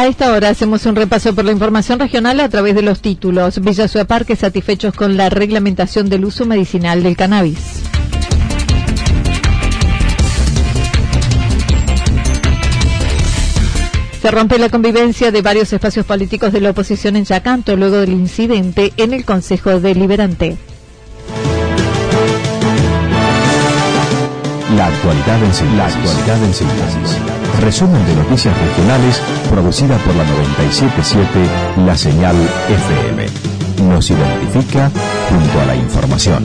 A esta hora hacemos un repaso por la información regional a través de los títulos. Villa Parque satisfechos con la reglamentación del uso medicinal del cannabis. Se rompe la convivencia de varios espacios políticos de la oposición en Yacanto luego del incidente en el Consejo Deliberante. La actualidad en síntesis. Resumen de noticias regionales producida por la 977 La Señal FM. Nos identifica junto a la información.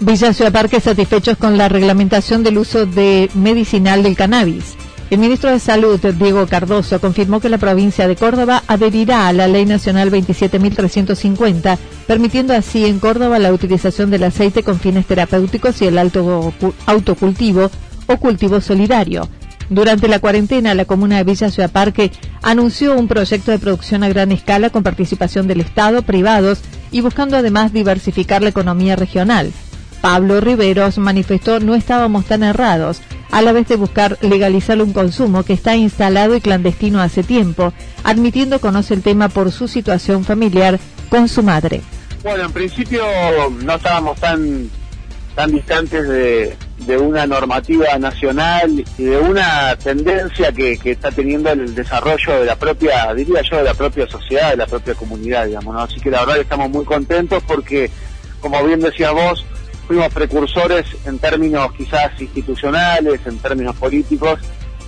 Villa Ciudad Parque satisfechos con la reglamentación del uso de medicinal del cannabis. El ministro de Salud, Diego Cardoso, confirmó que la provincia de Córdoba adherirá a la Ley Nacional 27.350, permitiendo así en Córdoba la utilización del aceite con fines terapéuticos y el alto autocultivo o cultivo solidario. Durante la cuarentena, la comuna de Villa Ciudad Parque anunció un proyecto de producción a gran escala con participación del Estado, privados y buscando además diversificar la economía regional. Pablo Riveros manifestó no estábamos tan errados a la vez de buscar legalizar un consumo que está instalado y clandestino hace tiempo, admitiendo conoce el tema por su situación familiar con su madre. Bueno, en principio no estábamos tan tan distantes de, una normativa nacional y de una tendencia que, está teniendo el desarrollo de la propia, diría yo, de la propia sociedad, de la propia comunidad, digamos, Así que la verdad estamos muy contentos porque, como bien decías vos, fuimos precursores en términos quizás institucionales, en términos políticos,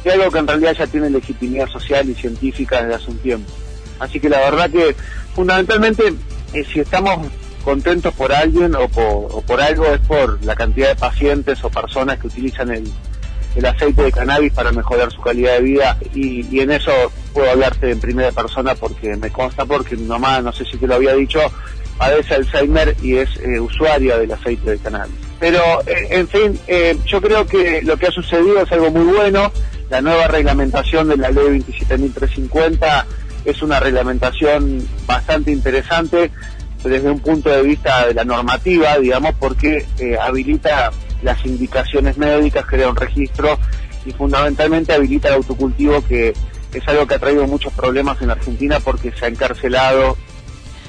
de algo que en realidad ya tiene legitimidad social y científica desde hace un tiempo. Así que la verdad que fundamentalmente eh, si estamos contentos por alguien o por, algo es por la cantidad de pacientes o personas que utilizan el, aceite de cannabis para mejorar su calidad de vida y, en eso puedo hablarte en primera persona porque me consta porque mi mamá, no sé si te lo había dicho, padece Alzheimer y es eh, usuaria del aceite de cannabis. Pero, eh, en fin, eh, yo creo que lo que ha sucedido es algo muy bueno. La nueva reglamentación de la ley 27.350 es una reglamentación bastante interesante desde un punto de vista de la normativa, digamos, porque habilita las indicaciones médicas, crea un registro y fundamentalmente habilita el autocultivo que es algo que ha traído muchos problemas en Argentina porque se ha encarcelado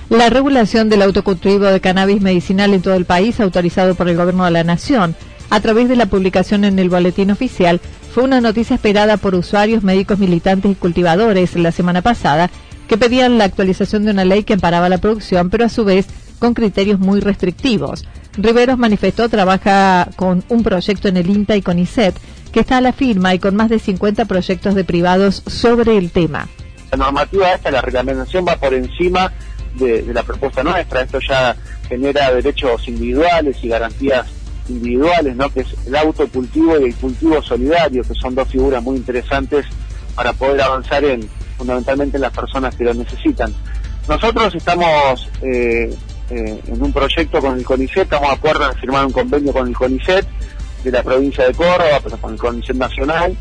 la regulación del autocultivo de cannabis medicinal en todo el país, autorizado por el Gobierno de la Nación, a través de la publicación en el Boletín Oficial, fue una noticia esperada por usuarios, médicos, militantes y cultivadores la semana pasada, que pedían la actualización de una ley que amparaba la producción, pero a su vez con criterios muy restrictivos. Riveros manifestó trabaja con un proyecto en el INTA y con ISET, que está a la firma y con más de 50 proyectos de privados sobre el tema. La normativa esta, la reglamentación va por encima de, la propuesta nuestra. Esto ya genera derechos individuales y garantías individuales, ¿no? que es el autocultivo y el cultivo solidario, que son dos figuras muy interesantes para poder avanzar en fundamentalmente en las personas que lo necesitan. Nosotros estamos eh, eh, en un proyecto con el CONICET, estamos de acuerdo en firmar un convenio con el CONICET de la provincia de Córdoba, pero con condición nacional.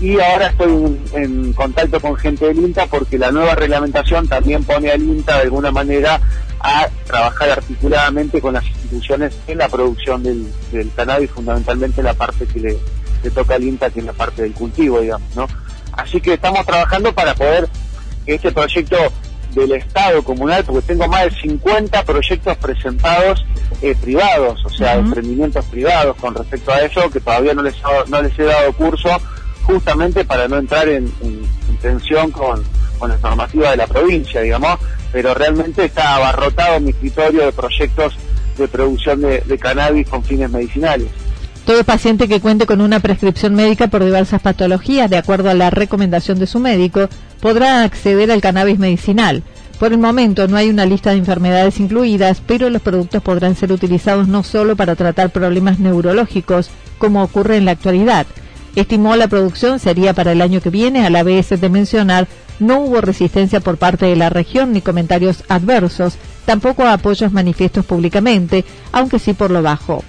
Y ahora estoy en, contacto con gente del INTA porque la nueva reglamentación también pone al INTA de alguna manera a trabajar articuladamente con las instituciones en la producción del, del cannabis, fundamentalmente la parte que le, le toca al INTA, que es la parte del cultivo, digamos, ¿no? Así que estamos trabajando para poder que este proyecto del Estado comunal, porque tengo más de 50 proyectos presentados eh, privados, o sea, emprendimientos privados con respecto a eso, que todavía no les, no les he dado curso, justamente para no entrar en, tensión con, con la normativa de la provincia, digamos, pero realmente está abarrotado mi escritorio de proyectos de producción de cannabis con fines medicinales. Todo paciente que cuente con una prescripción médica por diversas patologías, de acuerdo a la recomendación de su médico, podrá acceder al cannabis medicinal. Por el momento no hay una lista de enfermedades incluidas, pero los productos podrán ser utilizados no solo para tratar problemas neurológicos, como ocurre en la actualidad. Estimó la producción sería para el año que viene, a la vez de mencionar, no hubo resistencia por parte de la región ni comentarios adversos, tampoco apoyos manifiestos públicamente, aunque sí por lo bajo.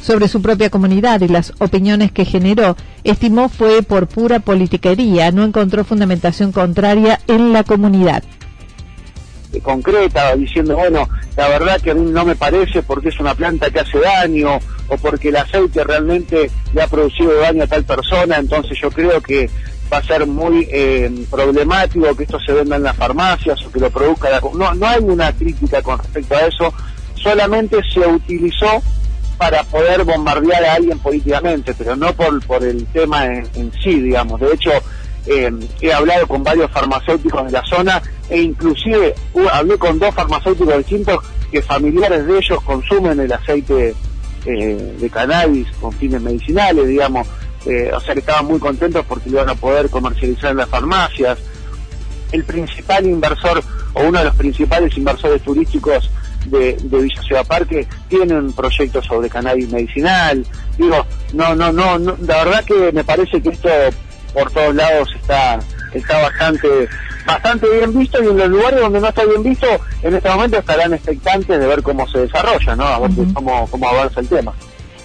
Sobre su propia comunidad y las opiniones que generó, estimó fue por pura politiquería, no encontró fundamentación contraria en la comunidad concreta, diciendo, bueno, la verdad que a mí no me parece porque es una planta que hace daño o porque el aceite realmente le ha producido daño a tal persona, entonces yo creo que va a ser muy eh, problemático que esto se venda en las farmacias o que lo produzca la... No, no hay una crítica con respecto a eso, solamente se utilizó para poder bombardear a alguien políticamente, pero no por, por el tema en, sí, digamos. De hecho, eh, he hablado con varios farmacéuticos de la zona e inclusive hablé con dos farmacéuticos distintos que familiares de ellos consumen el aceite eh, de cannabis con fines medicinales, digamos. Eh, o sea que estaban muy contentos porque lo iban a poder comercializar en las farmacias. El principal inversor o uno de los principales inversores turísticos de, Villa Ciudad Parque tienen proyectos sobre cannabis medicinal. Digo, no, no, no, la verdad que me parece que esto por todos lados está, está bastante, bastante bien visto y en los lugares donde no está bien visto, en este momento estarán expectantes de ver cómo se desarrolla, ¿no? A ver cómo, cómo avanza el tema.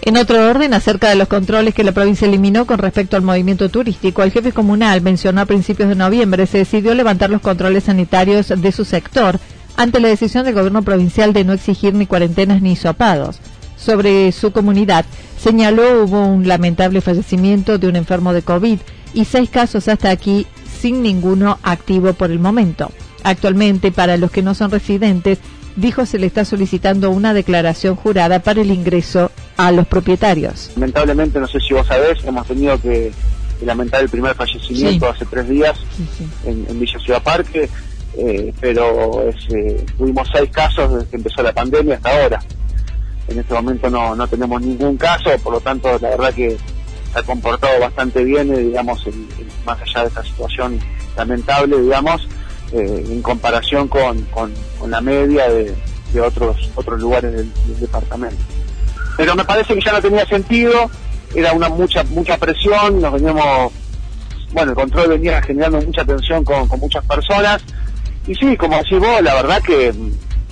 En otro orden, acerca de los controles que la provincia eliminó con respecto al movimiento turístico, el jefe comunal mencionó a principios de noviembre se decidió levantar los controles sanitarios de su sector ante la decisión del gobierno provincial de no exigir ni cuarentenas ni sopados. Sobre su comunidad, señaló hubo un lamentable fallecimiento de un enfermo de COVID y seis casos hasta aquí sin ninguno activo por el momento. Actualmente, para los que no son residentes, dijo se le está solicitando una declaración jurada para el ingreso a los propietarios. Lamentablemente, no sé si vos sabés, hemos tenido que, lamentar el primer fallecimiento hace tres días En, en, Villa Ciudad Parque. Eh, pero eh, tuvimos seis casos desde que empezó la pandemia hasta ahora. En este momento no, no tenemos ningún caso, por lo tanto la verdad que se ha comportado bastante bien, eh, digamos, más allá de esta situación lamentable, digamos, en comparación con, con, la media de, otros otros lugares del, departamento. Pero me parece que ya no tenía sentido, era una mucha mucha presión, nos veníamos, bueno, el control venía generando mucha tensión con, con muchas personas y sí, como decís vos, la verdad que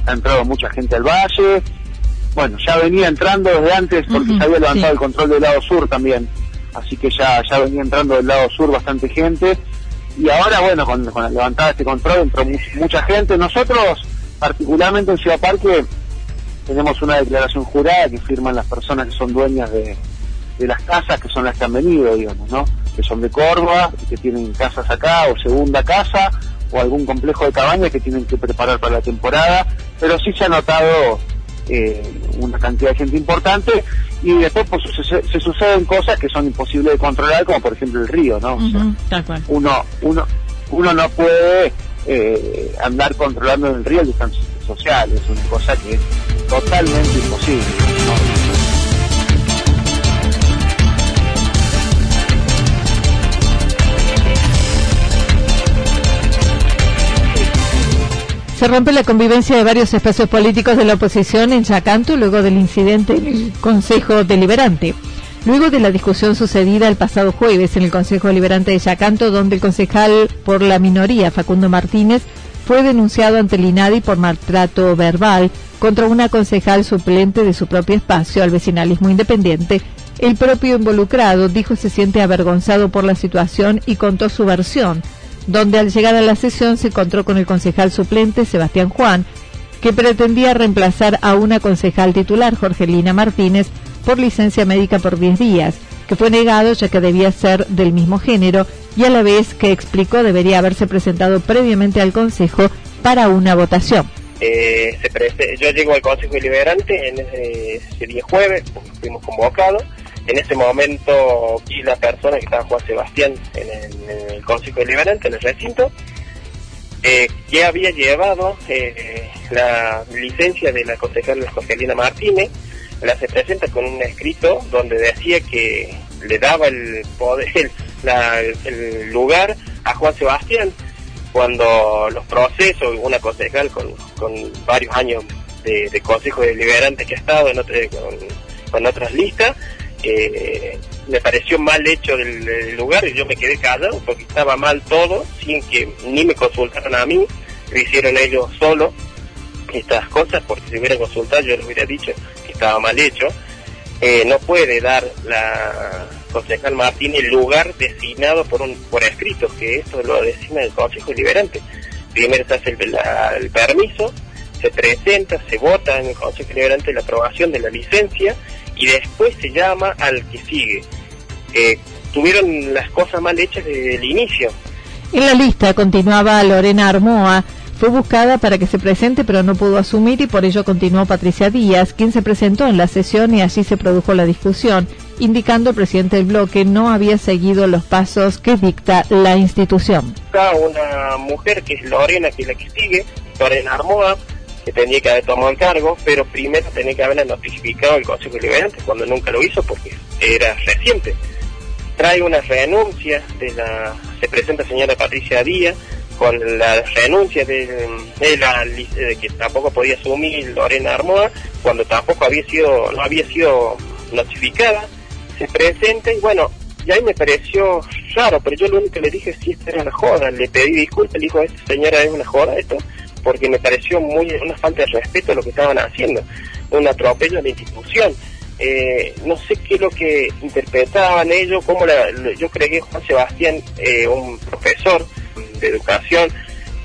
ha entrado mucha gente al valle. Bueno, ya venía entrando desde antes porque se había levantado el control del lado sur también. Así que ya, ya venía entrando del lado sur bastante gente. Y ahora, bueno, con, la levantada de este control entró mucha gente. Nosotros, particularmente en Ciudad Parque, tenemos una declaración jurada que firman las personas que son dueñas de, de las casas, que son las que han venido, digamos, ¿no? Que son de Córdoba, que tienen casas acá o segunda casa o algún complejo de cabañas que tienen que preparar para la temporada, pero sí se ha notado eh, una cantidad de gente importante y después pues, se, suceden cosas que son imposibles de controlar, como por ejemplo el río, ¿no? uno, uno, uno no puede eh, andar controlando el río el distancia social, es una cosa que es totalmente imposible. Se rompe la convivencia de varios espacios políticos de la oposición en Chacanto luego del incidente en el Consejo Deliberante. Luego de la discusión sucedida el pasado jueves en el Consejo Deliberante de Chacanto, donde el concejal por la minoría, Facundo Martínez, fue denunciado ante el INADI por maltrato verbal contra una concejal suplente de su propio espacio al vecinalismo independiente, El propio involucrado dijo se siente avergonzado por la situación y contó su versión, donde al llegar a la sesión se encontró con el concejal suplente Sebastián Juan, que pretendía reemplazar a una concejal titular, Jorgelina Martínez, por licencia médica por 10 días, que fue negado ya que debía ser del mismo género y a la vez que explicó debería haberse presentado previamente al Consejo para una votación. Eh, yo llego al Consejo Deliberante en ese, día jueves, fuimos convocados. En ese momento vi la persona que estaba Juan Sebastián en el, Consejo Deliberante, en el recinto, eh, que había llevado eh, la licencia de la concejala Joselina Martínez, la se presenta con un escrito donde decía que le daba el poder, el lugar a Juan Sebastián cuando los procesos, una concejal con, varios años de, de consejo deliberante que ha estado en con, otras listas, eh, me pareció mal hecho del, lugar y yo me quedé callado porque estaba mal todo, sin que ni me consultaran a mí, lo hicieron ellos solo estas cosas, porque si hubieran consultado yo les hubiera dicho que estaba mal hecho. Eh, no puede dar la concejal Martín el lugar designado por un por escrito, que esto lo designa el Consejo Deliberante. Primero se hace el, permiso, se presenta, se vota en el Consejo Deliberante la aprobación de la licencia y después se llama al que sigue. Eh, tuvieron las cosas mal hechas desde el inicio. En la lista continuaba Lorena Armoa, fue buscada para que se presente, pero no pudo asumir y por ello continuó Patricia Díaz, quien se presentó en la sesión y allí se produjo la discusión, indicando el presidente del bloque no había seguido los pasos que dicta la institución. Una mujer que es Lorena, que es la que sigue, Lorena Armoa, que tenía que haber tomado el cargo, pero primero tenía que haberla notificado al Consejo Deliberante, cuando nunca lo hizo porque era reciente. Trae una renuncia de la, se presenta señora Patricia Díaz, con la renuncia de, la que tampoco podía asumir Lorena Armoa cuando tampoco había sido no había sido notificada se presenta y bueno y ahí me pareció raro pero yo lo único que le dije si esta era una joda le pedí disculpas le dijo esta señora es una joda esto porque me pareció muy una falta de respeto a lo que estaban haciendo un atropello a la institución. Eh, no sé qué es lo que interpretaban ellos, cómo la, yo creí que Juan Sebastián, eh, un profesor, de educación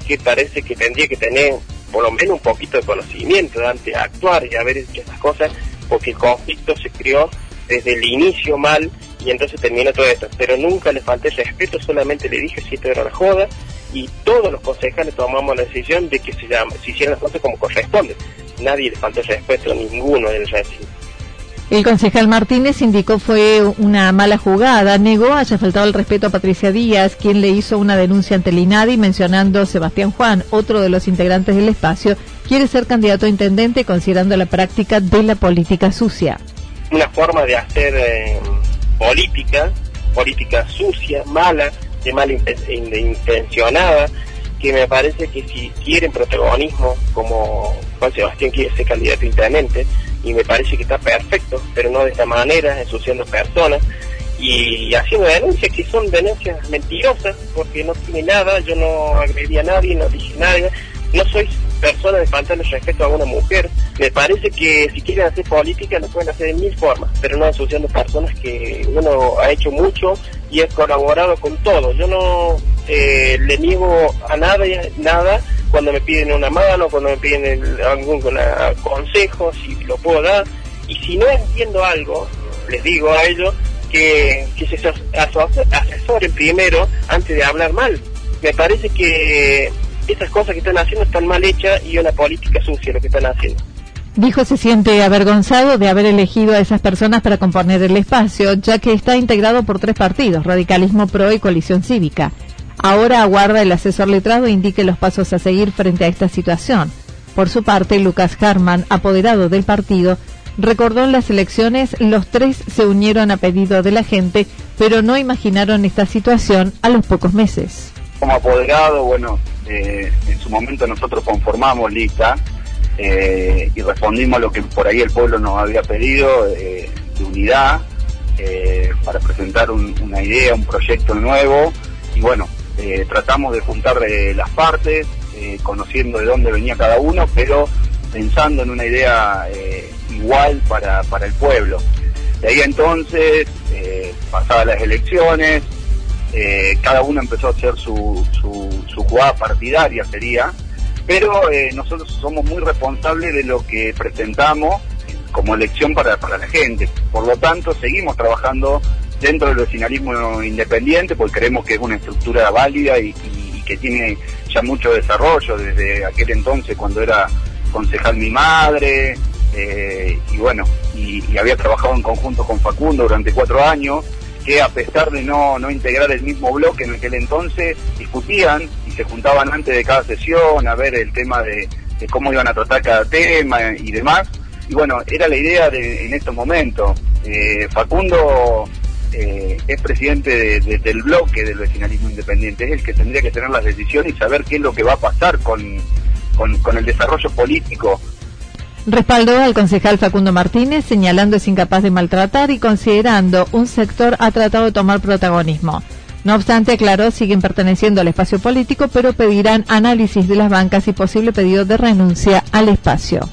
que parece que tendría que tener por lo menos un poquito de conocimiento antes de actuar y haber hecho estas cosas, porque el conflicto se creó desde el inicio mal y entonces terminó todo esto. Pero nunca le falté respeto, solamente le dije si esto era una joda y todos los concejales tomamos la decisión de que se, llama, se hicieran las cosas como corresponde. Nadie le faltó respeto a ninguno del recinto. El concejal Martínez indicó fue una mala jugada, negó haya faltado el respeto a Patricia Díaz, quien le hizo una denuncia ante el INADI mencionando Sebastián Juan, otro de los integrantes del espacio, quiere ser candidato a intendente considerando la práctica de la política sucia. Una forma de hacer eh, política, política sucia, mala, de mal intencionada, que me parece que si quieren protagonismo, como Juan Sebastián quiere ser candidato a y me parece que está perfecto, pero no de esta manera, ensuciando personas y haciendo denuncias que son denuncias mentirosas porque no tiene nada, yo no agredí a nadie, no dije nada, no soy persona de faltarle respeto a una mujer. Me parece que si quieren hacer política lo pueden hacer de mil formas, pero no ensuciando personas que uno ha hecho mucho y ha colaborado con todo. Yo no eh, le niego a nada, nada cuando me piden una mano, cuando me piden algún consejo, si lo puedo dar. Y si no entiendo algo, les digo a ellos que, que se asesoren primero antes de hablar mal. Me parece que esas cosas que están haciendo están mal hechas y una política sucia lo que están haciendo. Dijo se siente avergonzado de haber elegido a esas personas para componer el espacio, ya que está integrado por tres partidos, Radicalismo Pro y Coalición Cívica. Ahora aguarda el asesor letrado e indique los pasos a seguir frente a esta situación. Por su parte, Lucas Harman, apoderado del partido, recordó en las elecciones los tres se unieron a pedido de la gente, pero no imaginaron esta situación a los pocos meses. Como apoderado, bueno, eh, en su momento nosotros conformamos lista eh, y respondimos a lo que por ahí el pueblo nos había pedido eh, de unidad para presentar una idea, un proyecto nuevo y bueno, tratamos de juntar las partes, conociendo de dónde venía cada uno, pero pensando en una idea igual para, para el pueblo. De ahí entonces, pasadas las elecciones, eh, cada uno empezó a hacer su, su, jugada partidaria, sería, pero eh, nosotros somos muy responsables de lo que presentamos como elección para, para la gente. Por lo tanto, seguimos trabajando dentro del vecinalismo independiente, porque creemos que es una estructura válida y, que tiene ya mucho desarrollo desde aquel entonces cuando era concejal mi madre, eh, y bueno, y, había trabajado en conjunto con Facundo durante cuatro años, que a pesar de no, no integrar el mismo bloque en aquel entonces, discutían y se juntaban antes de cada sesión a ver el tema de, cómo iban a tratar cada tema y demás. Y bueno, era la idea de, en estos momentos. Eh, Facundo eh, es presidente del bloque del vecinalismo independiente, es el que tendría que tener las decisiones y saber qué es lo que va a pasar con, con el desarrollo político Respaldó al concejal Facundo Martínez, señalando es incapaz de maltratar y considerando un sector ha tratado de tomar protagonismo. No obstante, aclaró, siguen perteneciendo al espacio político, pero pedirán análisis de las bancas y posible pedido de renuncia al espacio.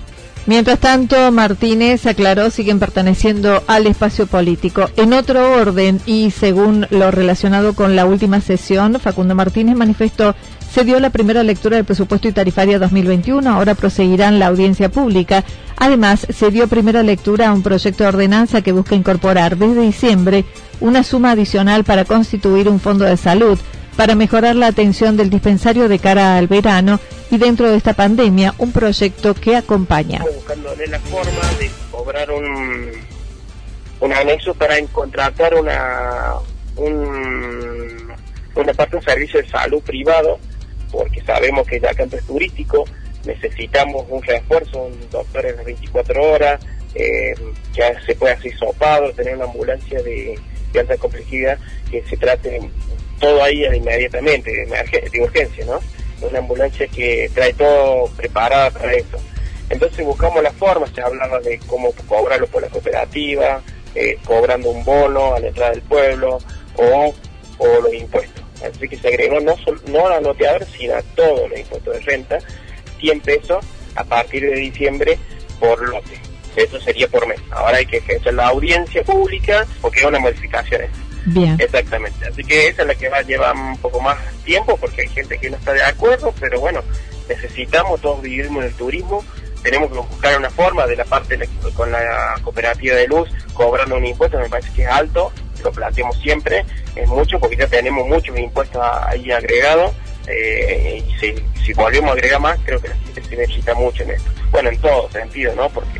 Mientras tanto, Martínez aclaró siguen perteneciendo al espacio político. En otro orden y según lo relacionado con la última sesión, Facundo Martínez manifestó se dio la primera lectura del presupuesto y tarifaria 2021, ahora proseguirán la audiencia pública. Además, se dio primera lectura a un proyecto de ordenanza que busca incorporar desde diciembre una suma adicional para constituir un fondo de salud para mejorar la atención del dispensario de cara al verano y dentro de esta pandemia un proyecto que acompaña. Buscándole la forma de cobrar un, un anexo para contratar una, un, una parte un servicio de salud privado porque sabemos que ya campo es turístico, necesitamos un refuerzo, un doctor en las 24 horas, eh, que se pueda hacer sopado, tener una ambulancia de, alta complejidad que se trate todo ahí inmediatamente, de, de urgencia, ¿no? Una ambulancia que trae todo preparado para eso. Entonces buscamos la forma, se hablaba de cómo cobrarlo por la cooperativa, eh, cobrando un bono a la entrada del pueblo o, o los impuestos. Así que se agregó no, no a loteador, sino a todos los impuestos de renta, 100 pesos a partir de diciembre por lote. Eso sería por mes. Ahora hay que ejercer la audiencia pública porque es una modificación. Exactamente. Así que esa es la que va a llevar un poco más tiempo porque hay gente que no está de acuerdo, pero bueno, necesitamos, todos vivimos en el turismo, tenemos que buscar una forma de la parte con la cooperativa de luz cobrando un impuesto, me parece que es alto, lo planteamos siempre, es mucho porque ya tenemos muchos impuestos ahí agregados eh, y si, si, volvemos a agregar más creo que la gente se necesita mucho en esto. Bueno, en todo sentido, ¿no? Porque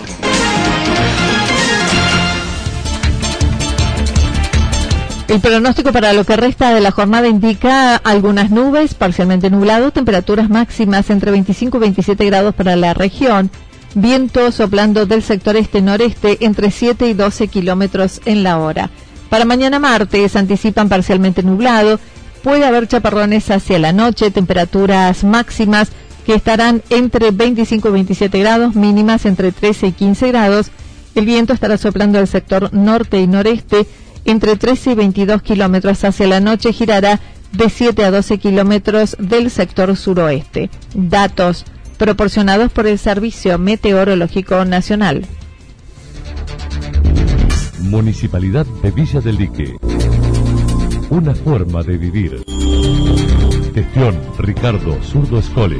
El pronóstico para lo que resta de la jornada indica algunas nubes, parcialmente nublado, temperaturas máximas entre 25 y 27 grados para la región, viento soplando del sector este-noreste entre 7 y 12 kilómetros en la hora. Para mañana martes anticipan parcialmente nublado, puede haber chaparrones hacia la noche, temperaturas máximas que estarán entre 25 y 27 grados, mínimas entre 13 y 15 grados. El viento estará soplando del sector norte y noreste entre 13 y 22 kilómetros hacia la noche girará de 7 a 12 kilómetros del sector suroeste. Datos proporcionados por el Servicio Meteorológico Nacional. Municipalidad de Villa del Lique una forma de vivir. Gestión Ricardo Zurdo Escole.